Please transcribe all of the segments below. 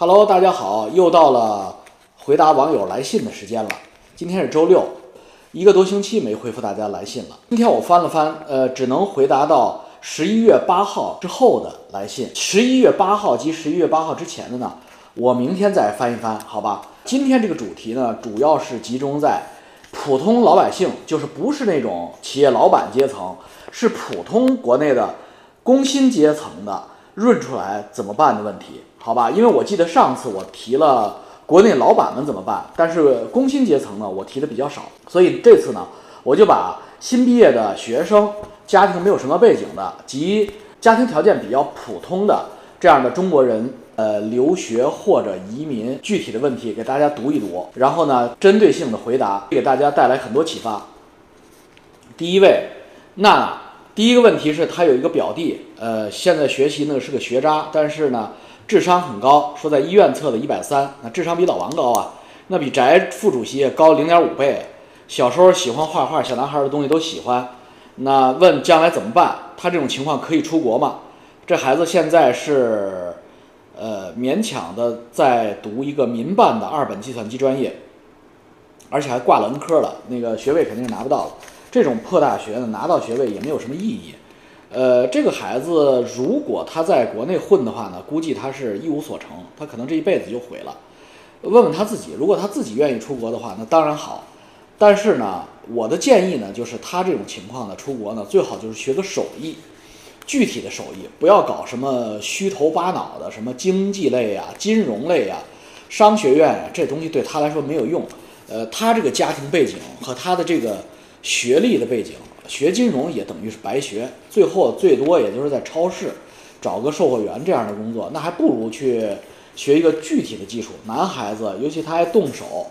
Hello，大家好，又到了回答网友来信的时间了。今天是周六，一个多星期没回复大家来信了。今天我翻了翻，呃，只能回答到十一月八号之后的来信。十一月八号及十一月八号之前的呢，我明天再翻一翻，好吧？今天这个主题呢，主要是集中在普通老百姓，就是不是那种企业老板阶层，是普通国内的工薪阶层的，润出来怎么办的问题，好吧？因为我记得上次我提了国内老板们怎么办，但是工薪阶层呢，我提的比较少，所以这次呢，我就把新毕业的学生、家庭没有什么背景的及家庭条件比较普通的这样的中国人。呃，留学或者移民具体的问题给大家读一读，然后呢，针对性的回答，给大家带来很多启发。第一位，那，第一个问题是他有一个表弟，呃，现在学习呢是个学渣，但是呢智商很高，说在医院测的一百三，那智商比老王高啊，那比翟副主席高零点五倍。小时候喜欢画画，小男孩的东西都喜欢。那问将来怎么办？他这种情况可以出国吗？这孩子现在是。呃，勉强的在读一个民办的二本计算机专业，而且还挂了文科了，那个学位肯定是拿不到了。这种破大学呢，拿到学位也没有什么意义。呃，这个孩子如果他在国内混的话呢，估计他是一无所成，他可能这一辈子就毁了。问问他自己，如果他自己愿意出国的话，那当然好。但是呢，我的建议呢，就是他这种情况呢，出国呢，最好就是学个手艺。具体的手艺，不要搞什么虚头巴脑的，什么经济类啊、金融类啊、商学院啊，这东西对他来说没有用。呃，他这个家庭背景和他的这个学历的背景，学金融也等于是白学，最后最多也就是在超市找个售货员这样的工作，那还不如去学一个具体的技术。男孩子，尤其他还动手，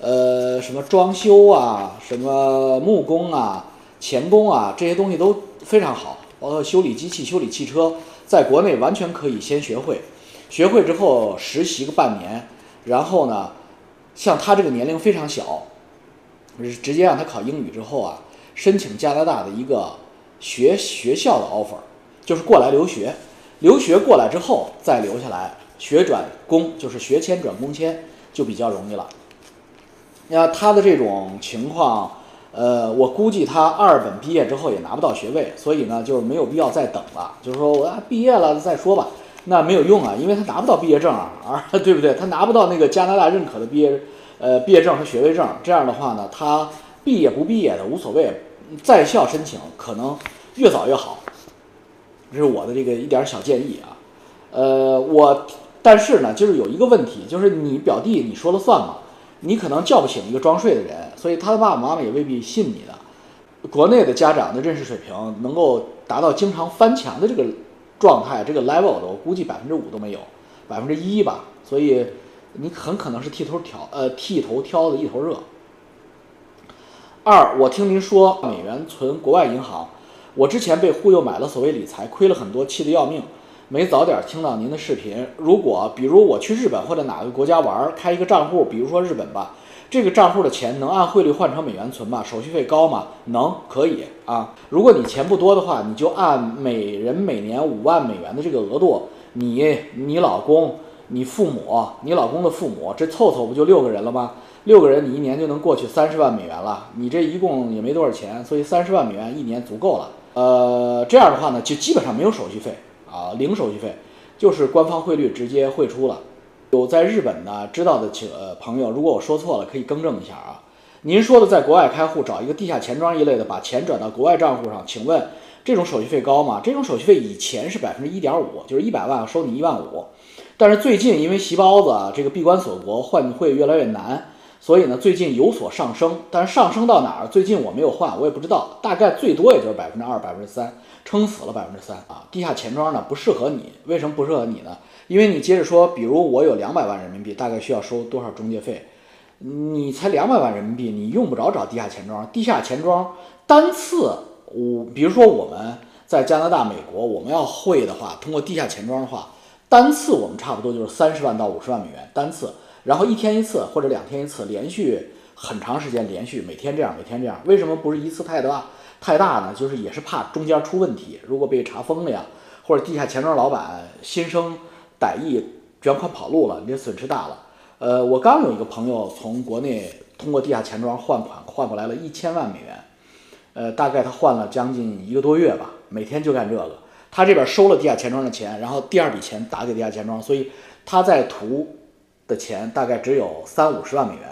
呃，什么装修啊、什么木工啊、钳工啊，这些东西都非常好。包括修理机器、修理汽车，在国内完全可以先学会，学会之后实习个半年，然后呢，像他这个年龄非常小，直接让他考英语之后啊，申请加拿大的一个学学校的 offer，就是过来留学，留学过来之后再留下来学转工，就是学签转工签就比较容易了。那他的这种情况。呃，我估计他二本毕业之后也拿不到学位，所以呢，就是没有必要再等了。就是说我毕业了再说吧，那没有用啊，因为他拿不到毕业证啊，对不对？他拿不到那个加拿大认可的毕业，呃，毕业证和学位证。这样的话呢，他毕业不毕业的无所谓，在校申请可能越早越好。这是我的这个一点小建议啊。呃，我但是呢，就是有一个问题，就是你表弟你说了算吗？你可能叫不醒一个装睡的人，所以他的爸爸妈妈也未必信你的。国内的家长的认识水平能够达到经常翻墙的这个状态，这个 level 的，我估计百分之五都没有，百分之一吧。所以你很可能是剃头挑呃剃头挑的一头热。二，我听您说美元存国外银行，我之前被忽悠买了所谓理财，亏了很多，气得要命。没早点听到您的视频，如果比如我去日本或者哪个国家玩，开一个账户，比如说日本吧，这个账户的钱能按汇率换成美元存吗？手续费高吗？能，可以啊。如果你钱不多的话，你就按每人每年五万美元的这个额度，你、你老公、你父母、你老公的父母，这凑凑不就六个人了吗？六个人你一年就能过去三十万美元了。你这一共也没多少钱，所以三十万美元一年足够了。呃，这样的话呢，就基本上没有手续费。啊，零手续费，就是官方汇率直接汇出了。有在日本的知道的请呃朋友，如果我说错了，可以更正一下啊。您说的在国外开户，找一个地下钱庄一类的，把钱转到国外账户上，请问这种手续费高吗？这种手续费以前是百分之一点五，就是一百万收你一万五。但是最近因为席包子啊，这个闭关锁国换汇越来越难，所以呢最近有所上升。但是上升到哪儿？最近我没有换，我也不知道，大概最多也就是百分之二、百分之三。撑死了百分之三啊！地下钱庄呢不适合你，为什么不适合你呢？因为你接着说，比如我有两百万人民币，大概需要收多少中介费？你才两百万人民币，你用不着找地下钱庄。地下钱庄单次，我比如说我们在加拿大、美国，我们要汇的话，通过地下钱庄的话，单次我们差不多就是三十万到五十万美元单次，然后一天一次或者两天一次，连续很长时间，连续每天这样，每天这样，为什么不是一次太大？太大呢，就是也是怕中间出问题，如果被查封了呀，或者地下钱庄老板心生歹意卷款跑路了，你这损失大了。呃，我刚有一个朋友从国内通过地下钱庄换款换过来了一千万美元，呃，大概他换了将近一个多月吧，每天就干这个。他这边收了地下钱庄的钱，然后第二笔钱打给地下钱庄，所以他在图的钱大概只有三五十万美元，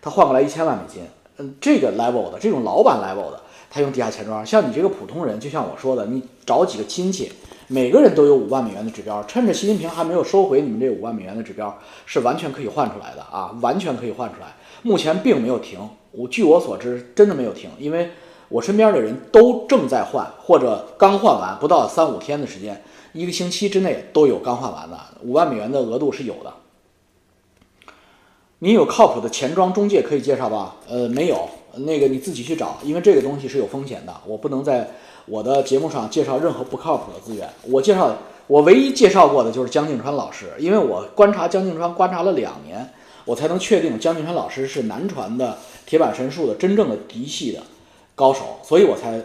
他换过来一千万美金。嗯，这个 level 的这种老板 level 的，他用地下钱庄。像你这个普通人，就像我说的，你找几个亲戚，每个人都有五万美元的指标，趁着习近平还没有收回你们这五万美元的指标，是完全可以换出来的啊，完全可以换出来。目前并没有停，我据我所知，真的没有停，因为我身边的人都正在换，或者刚换完，不到三五天的时间，一个星期之内都有刚换完的，五万美元的额度是有的。你有靠谱的钱庄中介可以介绍吧？呃，没有，那个你自己去找，因为这个东西是有风险的。我不能在我的节目上介绍任何不靠谱的资源。我介绍，我唯一介绍过的就是江静川老师，因为我观察江静川观察了两年，我才能确定江静川老师是南传的铁板神术的真正的嫡系的高手，所以我才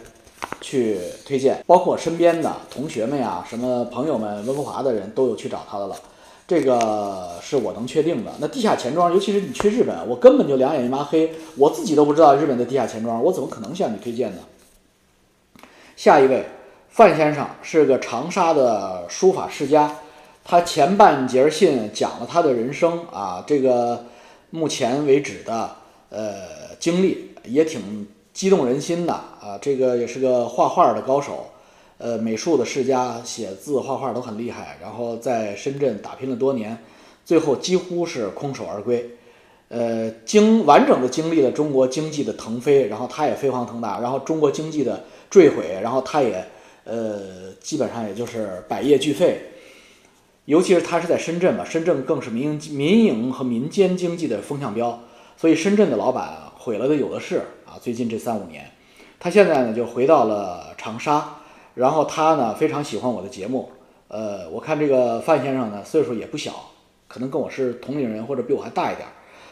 去推荐。包括身边的同学们呀，什么朋友们，温哥华的人都有去找他的了。这个是我能确定的。那地下钱庄，尤其是你去日本，我根本就两眼一抹黑，我自己都不知道日本的地下钱庄，我怎么可能向你推荐呢？下一位，范先生是个长沙的书法世家，他前半截信讲了他的人生啊，这个目前为止的呃经历也挺激动人心的啊，这个也是个画画的高手。呃，美术的世家，写字画画都很厉害，然后在深圳打拼了多年，最后几乎是空手而归。呃，经完整的经历了中国经济的腾飞，然后他也飞黄腾达，然后中国经济的坠毁，然后他也呃，基本上也就是百业俱废。尤其是他是在深圳嘛，深圳更是民营民营和民间经济的风向标，所以深圳的老板毁了的有的是啊。最近这三五年，他现在呢就回到了长沙。然后他呢非常喜欢我的节目，呃，我看这个范先生呢岁数也不小，可能跟我是同龄人或者比我还大一点，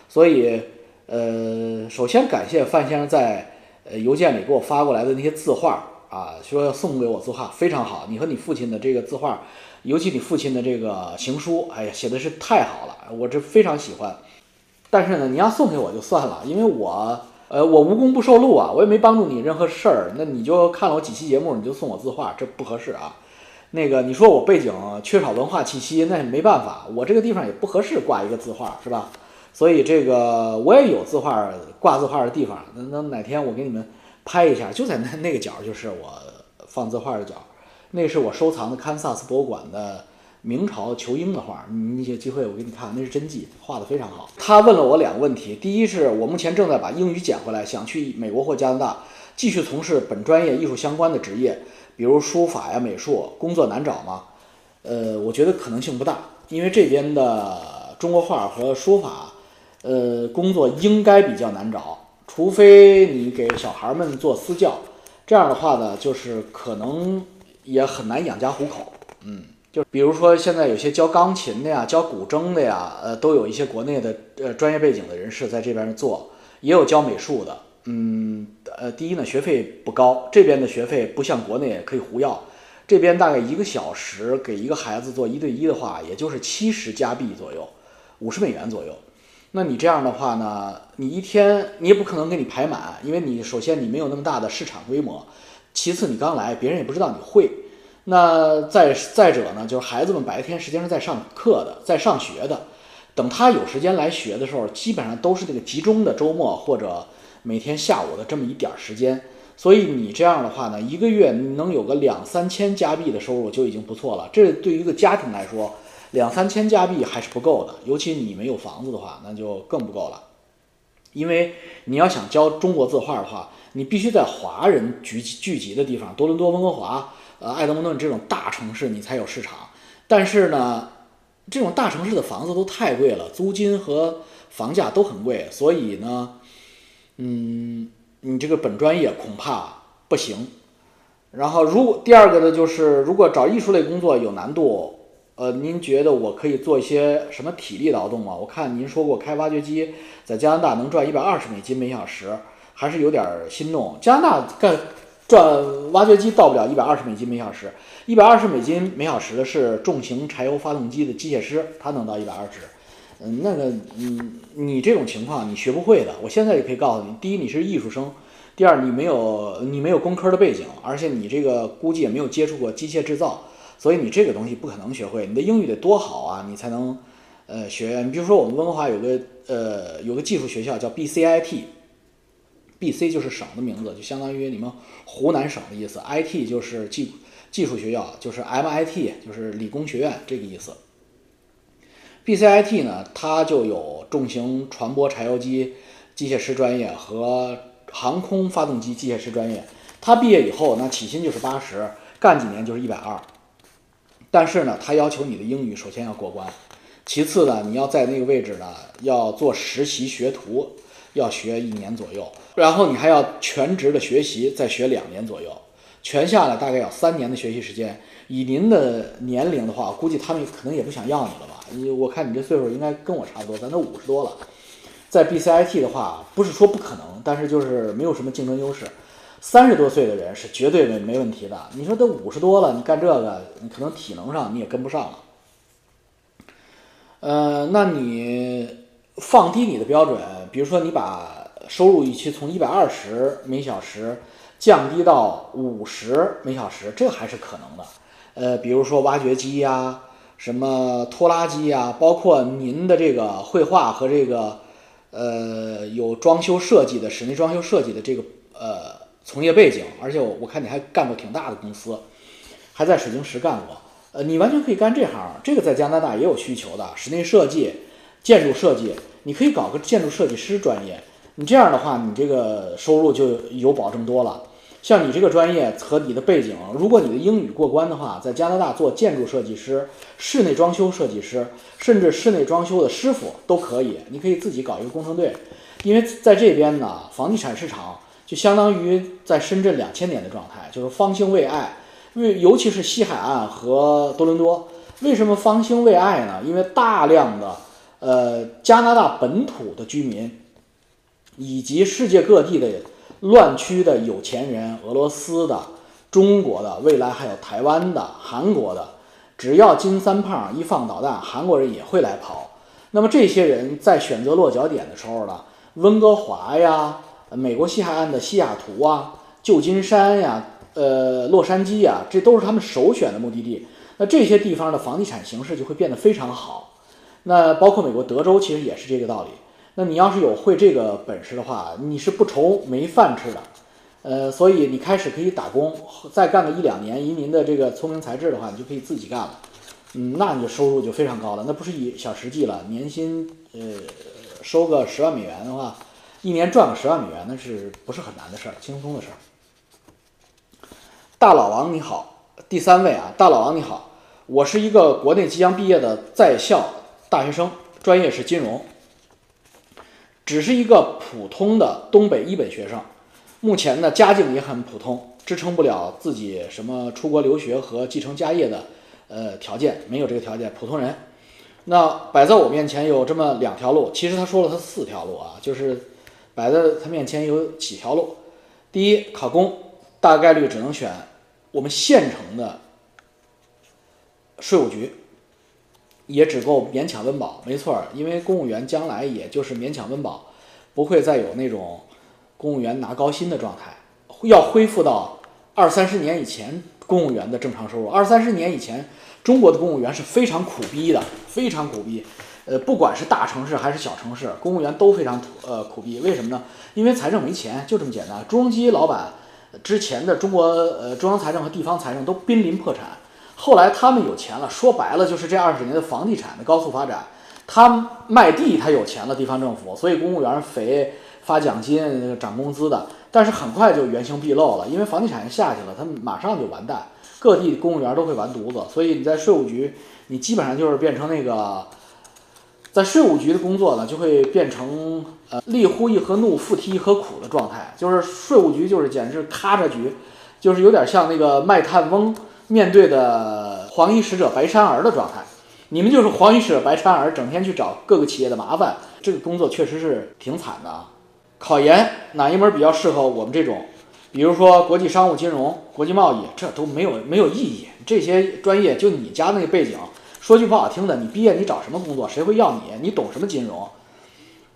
所以呃，首先感谢范先生在呃邮件里给我发过来的那些字画啊，说要送给我字画，非常好。你和你父亲的这个字画，尤其你父亲的这个行书，哎呀，写的是太好了，我这非常喜欢。但是呢，你要送给我就算了，因为我。呃，我无功不受禄啊，我也没帮助你任何事儿，那你就看了我几期节目，你就送我字画，这不合适啊。那个你说我背景缺少文化气息，那也没办法，我这个地方也不合适挂一个字画，是吧？所以这个我也有字画挂字画的地方，那那哪天我给你们拍一下，就在那那个角，就是我放字画的角，那是我收藏的堪萨斯博物馆的。明朝仇英的画，你有机会我给你看，那是真迹，画的非常好。他问了我两个问题，第一是我目前正在把英语捡回来，想去美国或加拿大继续从事本专业艺术相关的职业，比如书法呀、美术，工作难找吗？呃，我觉得可能性不大，因为这边的中国画和书法，呃，工作应该比较难找，除非你给小孩们做私教，这样的话呢，就是可能也很难养家糊口，嗯。比如说，现在有些教钢琴的呀，教古筝的呀，呃，都有一些国内的呃专业背景的人士在这边做，也有教美术的。嗯，呃，第一呢，学费不高，这边的学费不像国内可以胡要，这边大概一个小时给一个孩子做一对一的话，也就是七十加币左右，五十美元左右。那你这样的话呢，你一天你也不可能给你排满，因为你首先你没有那么大的市场规模，其次你刚来，别人也不知道你会。那再再者呢，就是孩子们白天实际上在上课的，在上学的，等他有时间来学的时候，基本上都是那个集中的周末或者每天下午的这么一点儿时间。所以你这样的话呢，一个月能有个两三千加币的收入就已经不错了。这对于一个家庭来说，两三千加币还是不够的，尤其你没有房子的话，那就更不够了。因为你要想教中国字画的话，你必须在华人聚集聚集的地方，多伦多、温哥华。呃，埃德蒙顿这种大城市你才有市场，但是呢，这种大城市的房子都太贵了，租金和房价都很贵，所以呢，嗯，你这个本专业恐怕不行。然后，如果第二个呢，就是如果找艺术类工作有难度，呃，您觉得我可以做一些什么体力劳动吗？我看您说过开挖掘机在加拿大能赚一百二十美金每小时，还是有点心动。加拿大干。转挖掘机到不了一百二十美金每小时，一百二十美金每小时的是重型柴油发动机的机械师，他能到一百二十。嗯，那个，嗯，你这种情况你学不会的。我现在就可以告诉你，第一你是艺术生，第二你没有你没有工科的背景，而且你这个估计也没有接触过机械制造，所以你这个东西不可能学会。你的英语得多好啊，你才能呃学。你比如说我们温哥华有个呃有个技术学校叫 BCIT B C 就是省的名字，就相当于你们湖南省的意思，IT 就是技技术学校，就是 MIT 就是理工学院这个意思。BCIT 呢，它就有重型船舶柴油机机械师专业和航空发动机机械师专业。他毕业以后，那起薪就是八十，干几年就是一百二。但是呢，他要求你的英语首先要过关，其次呢，你要在那个位置呢要做实习学徒，要学一年左右，然后你还要全职的学习，再学两年左右，全下来大概要三年的学习时间。以您的年龄的话，估计他们可能也不想要你了吧？你我看你这岁数应该跟我差不多，咱都五十多了。在 BCIT 的话，不是说不可能，但是就是没有什么竞争优势。三十多岁的人是绝对没没问题的。你说都五十多了，你干这个，你可能体能上你也跟不上了。呃，那你放低你的标准，比如说你把收入预期从一百二十每小时降低到五十每小时，这还是可能的。呃，比如说挖掘机呀。什么拖拉机呀，包括您的这个绘画和这个，呃，有装修设计的室内装修设计的这个呃从业背景，而且我我看你还干过挺大的公司，还在水晶石干过，呃，你完全可以干这行，这个在加拿大也有需求的，室内设计、建筑设计，你可以搞个建筑设计师专业，你这样的话，你这个收入就有保证多了。像你这个专业和你的背景，如果你的英语过关的话，在加拿大做建筑设计师、室内装修设计师，甚至室内装修的师傅都可以。你可以自己搞一个工程队，因为在这边呢，房地产市场就相当于在深圳两千年的状态，就是方兴未艾。为尤其是西海岸和多伦多，为什么方兴未艾呢？因为大量的呃加拿大本土的居民，以及世界各地的。乱区的有钱人，俄罗斯的、中国的，未来还有台湾的、韩国的，只要金三胖一放导弹，韩国人也会来跑。那么这些人在选择落脚点的时候呢，温哥华呀，美国西海岸的西雅图啊，旧金山呀，呃，洛杉矶呀，这都是他们首选的目的地。那这些地方的房地产形势就会变得非常好。那包括美国德州，其实也是这个道理。那你要是有会这个本事的话，你是不愁没饭吃的，呃，所以你开始可以打工，再干个一两年，以您的这个聪明才智的话，你就可以自己干了，嗯，那你的收入就非常高了，那不是以小实际了，年薪呃收个十万美元的话，一年赚个十万美元，那是不是很难的事儿，轻松的事儿。大老王你好，第三位啊，大老王你好，我是一个国内即将毕业的在校大学生，专业是金融。只是一个普通的东北一本学生，目前的家境也很普通，支撑不了自己什么出国留学和继承家业的呃条件，没有这个条件，普通人。那摆在我面前有这么两条路，其实他说了他四条路啊，就是摆在他面前有几条路。第一，考公大概率只能选我们县城的税务局。也只够勉强温饱，没错，因为公务员将来也就是勉强温饱，不会再有那种公务员拿高薪的状态，要恢复到二三十年以前公务员的正常收入。二三十年以前，中国的公务员是非常苦逼的，非常苦逼。呃，不管是大城市还是小城市，公务员都非常呃苦逼。为什么呢？因为财政没钱，就这么简单。朱镕基老板之前的中国呃中央财政和地方财政都濒临破产。后来他们有钱了，说白了就是这二十年的房地产的高速发展，他卖地他有钱了，地方政府，所以公务员肥发奖金、涨工资的，但是很快就原形毕露了，因为房地产下去了，他们马上就完蛋，各地公务员都会完犊子，所以你在税务局，你基本上就是变成那个，在税务局的工作呢，就会变成呃立呼一盒怒，复提一盒苦的状态，就是税务局就是简直咔嚓局，就是有点像那个卖炭翁。面对的黄衣使者白衫儿的状态，你们就是黄衣使者白衫儿，整天去找各个企业的麻烦，这个工作确实是挺惨的啊。考研哪一门比较适合我们这种比如说国际商务金融、国际贸易，这都没有没有意义。这些专业就你家那个背景，说句不好听的，你毕业你找什么工作？谁会要你？你懂什么金融？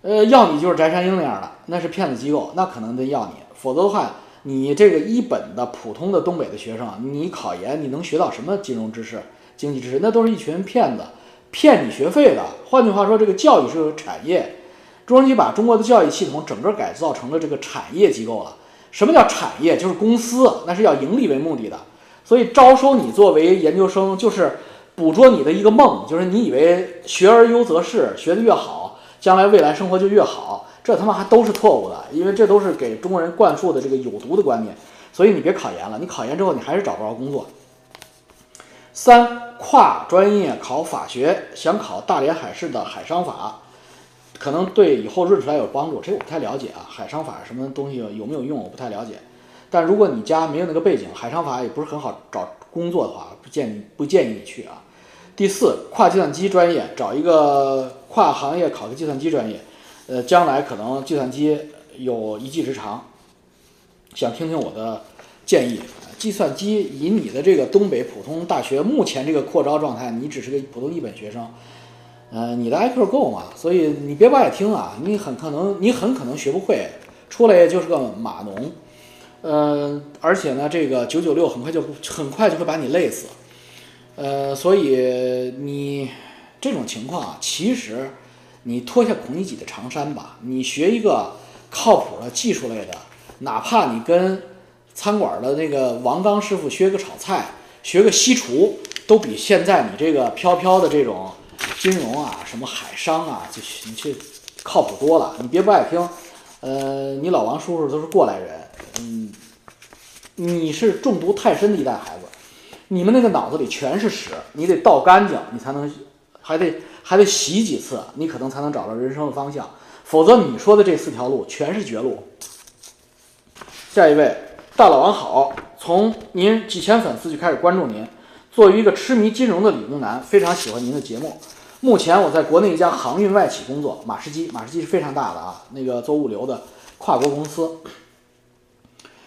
呃，要你就是翟山鹰那样的，那是骗子机构，那可能得要你。否则的话，你这个一本的普通的东北的学生，你考研你能学到什么金融知识、经济知识？那都是一群骗子，骗你学费的。换句话说，这个教育是个产业，中央局把中国的教育系统整个改造成了这个产业机构了。什么叫产业？就是公司，那是要盈利为目的的。所以招收你作为研究生，就是捕捉你的一个梦，就是你以为学而优则仕，学得越好，将来未来生活就越好。这他妈还都是错误的，因为这都是给中国人灌输的这个有毒的观念。所以你别考研了，你考研之后你还是找不着工作。三跨专业考法学，想考大连海事的海商法。可能对以后润出来有帮助，这我不太了解啊。海商法什么东西有没有用，我不太了解。但如果你家没有那个背景，海商法也不是很好找工作的话，不建议不建议你去啊。第四，跨计算机专业，找一个跨行业考个计算机专业，呃，将来可能计算机有一技之长。想听听我的建议。计算机以你的这个东北普通大学目前这个扩招状态，你只是个普通一本学生。呃，你的 IQ 够吗？所以你别不爱听啊，你很可能你很可能学不会，出来就是个码农。呃，而且呢，这个九九六很快就很快就会把你累死。呃，所以你这种情况啊，其实你脱下孔乙己的长衫吧，你学一个靠谱的技术类的，哪怕你跟餐馆的那个王刚师傅学个炒菜，学个西厨，都比现在你这个飘飘的这种。金融啊，什么海商啊，就你去靠谱多了。你别不爱听，呃，你老王叔叔都是过来人，嗯，你是中毒太深的一代孩子，你们那个脑子里全是屎，你得倒干净，你才能，还得还得洗几次，你可能才能找到人生的方向。否则你说的这四条路全是绝路。下一位，大老王好，从您几千粉丝就开始关注您，作为一个痴迷金融的理工男，非常喜欢您的节目。目前我在国内一家航运外企工作，马士基，马士基是非常大的啊，那个做物流的跨国公司。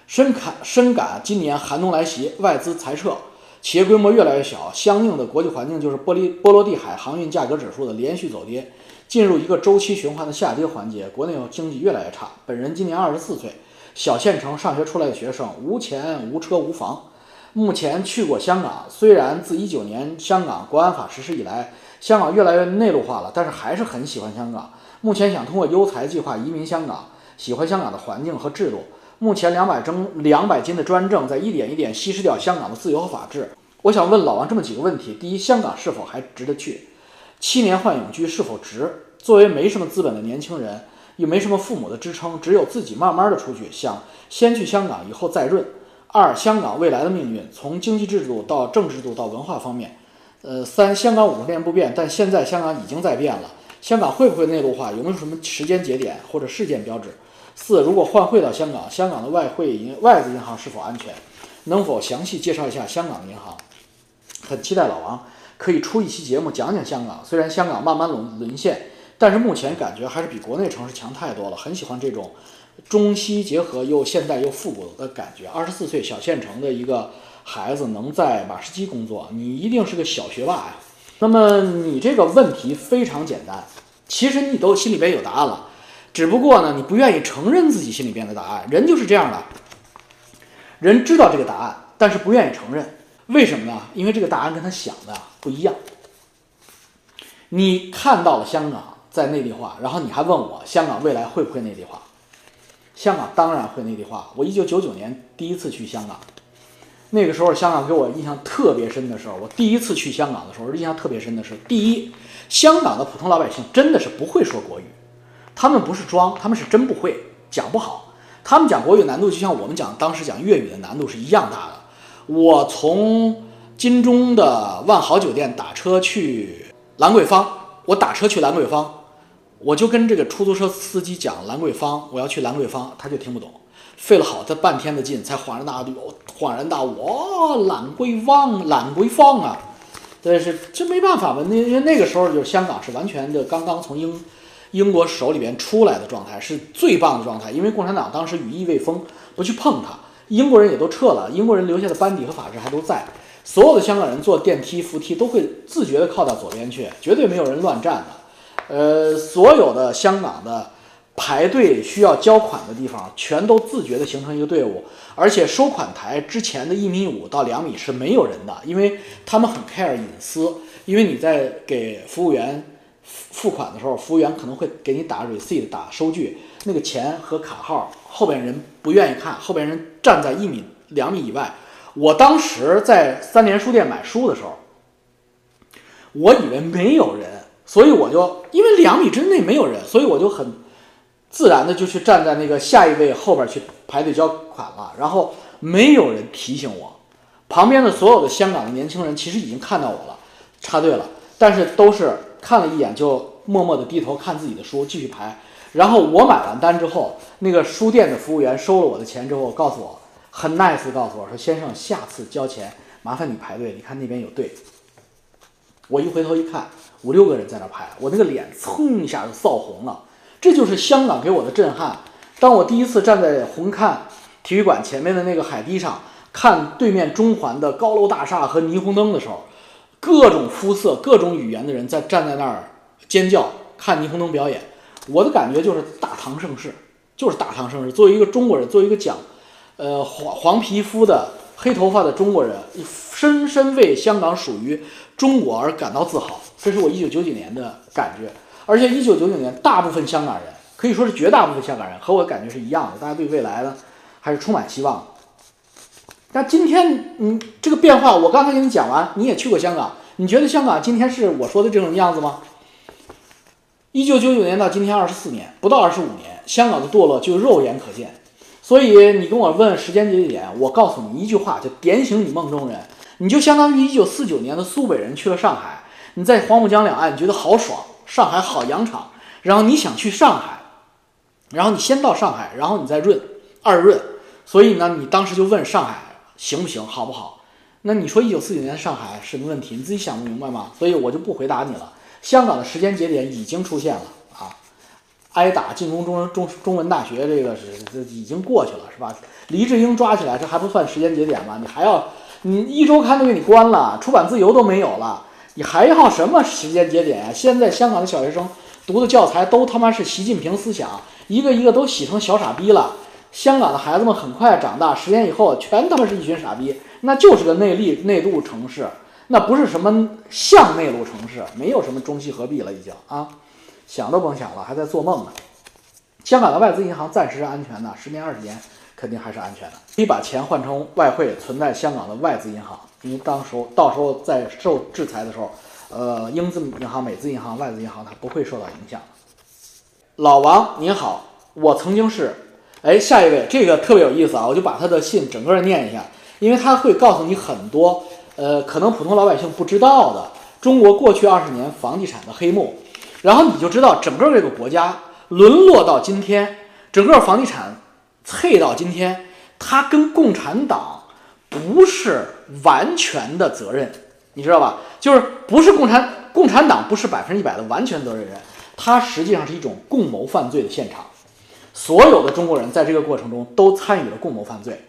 深感深感今年寒冬来袭，外资裁撤，企业规模越来越小，相应的国际环境就是波利波罗的海航运价格指数的连续走跌，进入一个周期循环的下跌环节，国内经济越来越差。本人今年二十四岁，小县城上学出来的学生，无钱无车无房。目前去过香港，虽然自一九年香港国安法实施以来，香港越来越内陆化了，但是还是很喜欢香港。目前想通过优才计划移民香港，喜欢香港的环境和制度。目前两百征两百斤的专政在一点一点稀释掉香港的自由和法治。我想问老王这么几个问题：第一，香港是否还值得去？七年换永居是否值？作为没什么资本的年轻人，又没什么父母的支撑，只有自己慢慢的出去，想先去香港，以后再润。二、香港未来的命运，从经济制度到政治制度到文化方面。呃，三、香港五十年不变，但现在香港已经在变了。香港会不会内陆化？有没有什么时间节点或者事件标志？四、如果换汇到香港，香港的外汇银外资银行是否安全？能否详细介绍一下香港的银行？很期待老王可以出一期节目讲讲香港。虽然香港慢慢沦沦陷，但是目前感觉还是比国内城市强太多了。很喜欢这种。中西结合又现代又复古的感觉。二十四岁小县城的一个孩子能在马士基工作，你一定是个小学霸呀。那么你这个问题非常简单，其实你都心里边有答案了，只不过呢你不愿意承认自己心里边的答案。人就是这样的，人知道这个答案，但是不愿意承认。为什么呢？因为这个答案跟他想的不一样。你看到了香港在内地化，然后你还问我香港未来会不会内地化？香港当然会内地化。我一九九九年第一次去香港，那个时候香港给我印象特别深的时候，我第一次去香港的时候，印象特别深的是，第一，香港的普通老百姓真的是不会说国语，他们不是装，他们是真不会讲不好。他们讲国语难度就像我们讲当时讲粤语的难度是一样大的。我从金钟的万豪酒店打车去兰桂坊，我打车去兰桂坊。我就跟这个出租车司机讲兰桂坊，我要去兰桂坊，他就听不懂，费了好他半天的劲才恍然大悟，恍然大悟，哦，兰桂坊，兰桂坊啊！但是这没办法嘛，那因为那个时候就是香港是完全的刚刚从英英国手里边出来的状态，是最棒的状态，因为共产党当时羽翼未丰，不去碰它，英国人也都撤了，英国人留下的班底和法制还都在。所有的香港人坐电梯、扶梯都会自觉地靠到左边去，绝对没有人乱站的。呃，所有的香港的排队需要交款的地方，全都自觉地形成一个队伍，而且收款台之前的一米五到两米是没有人的，因为他们很 care 隐私。因为你在给服务员付款的时候，服务员可能会给你打 receipt 打收据，那个钱和卡号后边人不愿意看，后边人站在一米两米以外。我当时在三联书店买书的时候，我以为没有人，所以我就因为两米之内没有人，所以我就很自然的就去站在那个下一位后边去排队交款了。然后没有人提醒我，旁边的所有的香港的年轻人其实已经看到我了，插队了，但是都是看了一眼就默默的低头看自己的书，继续排。然后我买完单之后，那个书店的服务员收了我的钱之后，告诉我。很 nice，告诉我说：“先生，下次交钱麻烦你排队。你看那边有队。”我一回头一看，五六个人在那排，我那个脸蹭一下就臊红了。这就是香港给我的震撼。当我第一次站在红磡体育馆前面的那个海堤上，看对面中环的高楼大厦和霓虹灯的时候，各种肤色、各种语言的人在站在那儿尖叫，看霓虹灯表演。我的感觉就是大唐盛世，就是大唐盛世。作为一个中国人，作为一个讲。呃，黄黄皮肤的黑头发的中国人，深深为香港属于中国而感到自豪。这是我一九九九年的感觉，而且一九九九年，大部分香港人可以说是绝大部分香港人和我的感觉是一样的，大家对未来呢还是充满希望。那今天，嗯，这个变化，我刚才给你讲完，你也去过香港，你觉得香港今天是我说的这种样子吗？一九九九年到今天二十四年，不到二十五年，香港的堕落就肉眼可见。所以你跟我问时间节点，我告诉你一句话，就点醒你梦中人。你就相当于一九四九年的苏北人去了上海，你在黄浦江两岸，你觉得好爽，上海好洋场，然后你想去上海，然后你先到上海，然后你再润二润。所以呢，你当时就问上海行不行，好不好？那你说一九四九年上海什么问题，你自己想不明白吗？所以我就不回答你了。香港的时间节点已经出现了啊。挨打进攻中中中文大学，这个是这已经过去了，是吧？黎智英抓起来，这还不算时间节点吗？你还要，你一周刊都给你关了，出版自由都没有了，你还要什么时间节点呀？现在香港的小学生读的教材都他妈是习近平思想，一个一个都洗成小傻逼了。香港的孩子们很快长大，十年以后全他妈是一群傻逼，那就是个内力内陆城市，那不是什么像内陆城市，没有什么中西合璧了，已经啊。想都甭想了，还在做梦呢。香港的外资银行暂时是安全的，十年二十年肯定还是安全的。可以把钱换成外汇存在香港的外资银行，因为当时候到时候在受制裁的时候，呃，英资银行、美资银行、外资银行它不会受到影响。老王您好，我曾经是，哎，下一位这个特别有意思啊，我就把他的信整个念一下，因为他会告诉你很多，呃，可能普通老百姓不知道的中国过去二十年房地产的黑幕。然后你就知道，整个这个国家沦落到今天，整个房地产脆到今天，它跟共产党不是完全的责任，你知道吧？就是不是共产共产党不是百分之一百的完全责任人，它实际上是一种共谋犯罪的现场，所有的中国人在这个过程中都参与了共谋犯罪。